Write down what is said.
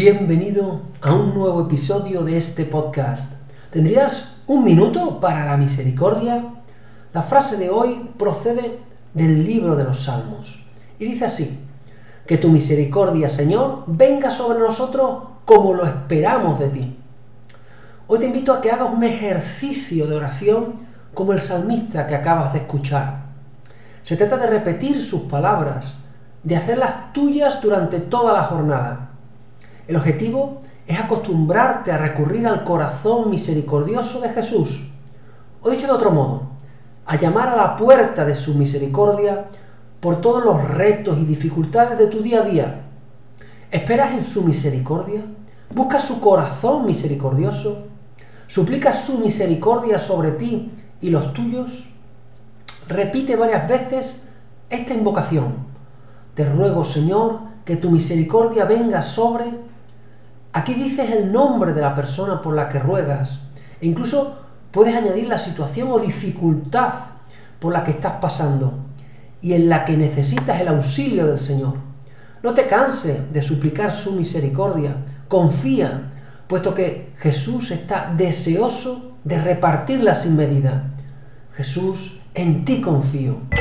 Bienvenido a un nuevo episodio de este podcast. ¿Tendrías un minuto para la misericordia? La frase de hoy procede del libro de los Salmos y dice así, que tu misericordia, Señor, venga sobre nosotros como lo esperamos de ti. Hoy te invito a que hagas un ejercicio de oración como el salmista que acabas de escuchar. Se trata de repetir sus palabras, de hacerlas tuyas durante toda la jornada el objetivo es acostumbrarte a recurrir al corazón misericordioso de Jesús. O dicho de otro modo, a llamar a la puerta de su misericordia por todos los retos y dificultades de tu día a día. ¿Esperas en su misericordia? ¿Buscas su corazón misericordioso? ¿Suplicas su misericordia sobre ti y los tuyos? Repite varias veces esta invocación. Te ruego, Señor, que tu misericordia venga sobre Aquí dices el nombre de la persona por la que ruegas e incluso puedes añadir la situación o dificultad por la que estás pasando y en la que necesitas el auxilio del Señor. No te canses de suplicar su misericordia, confía, puesto que Jesús está deseoso de repartirla sin medida. Jesús, en ti confío.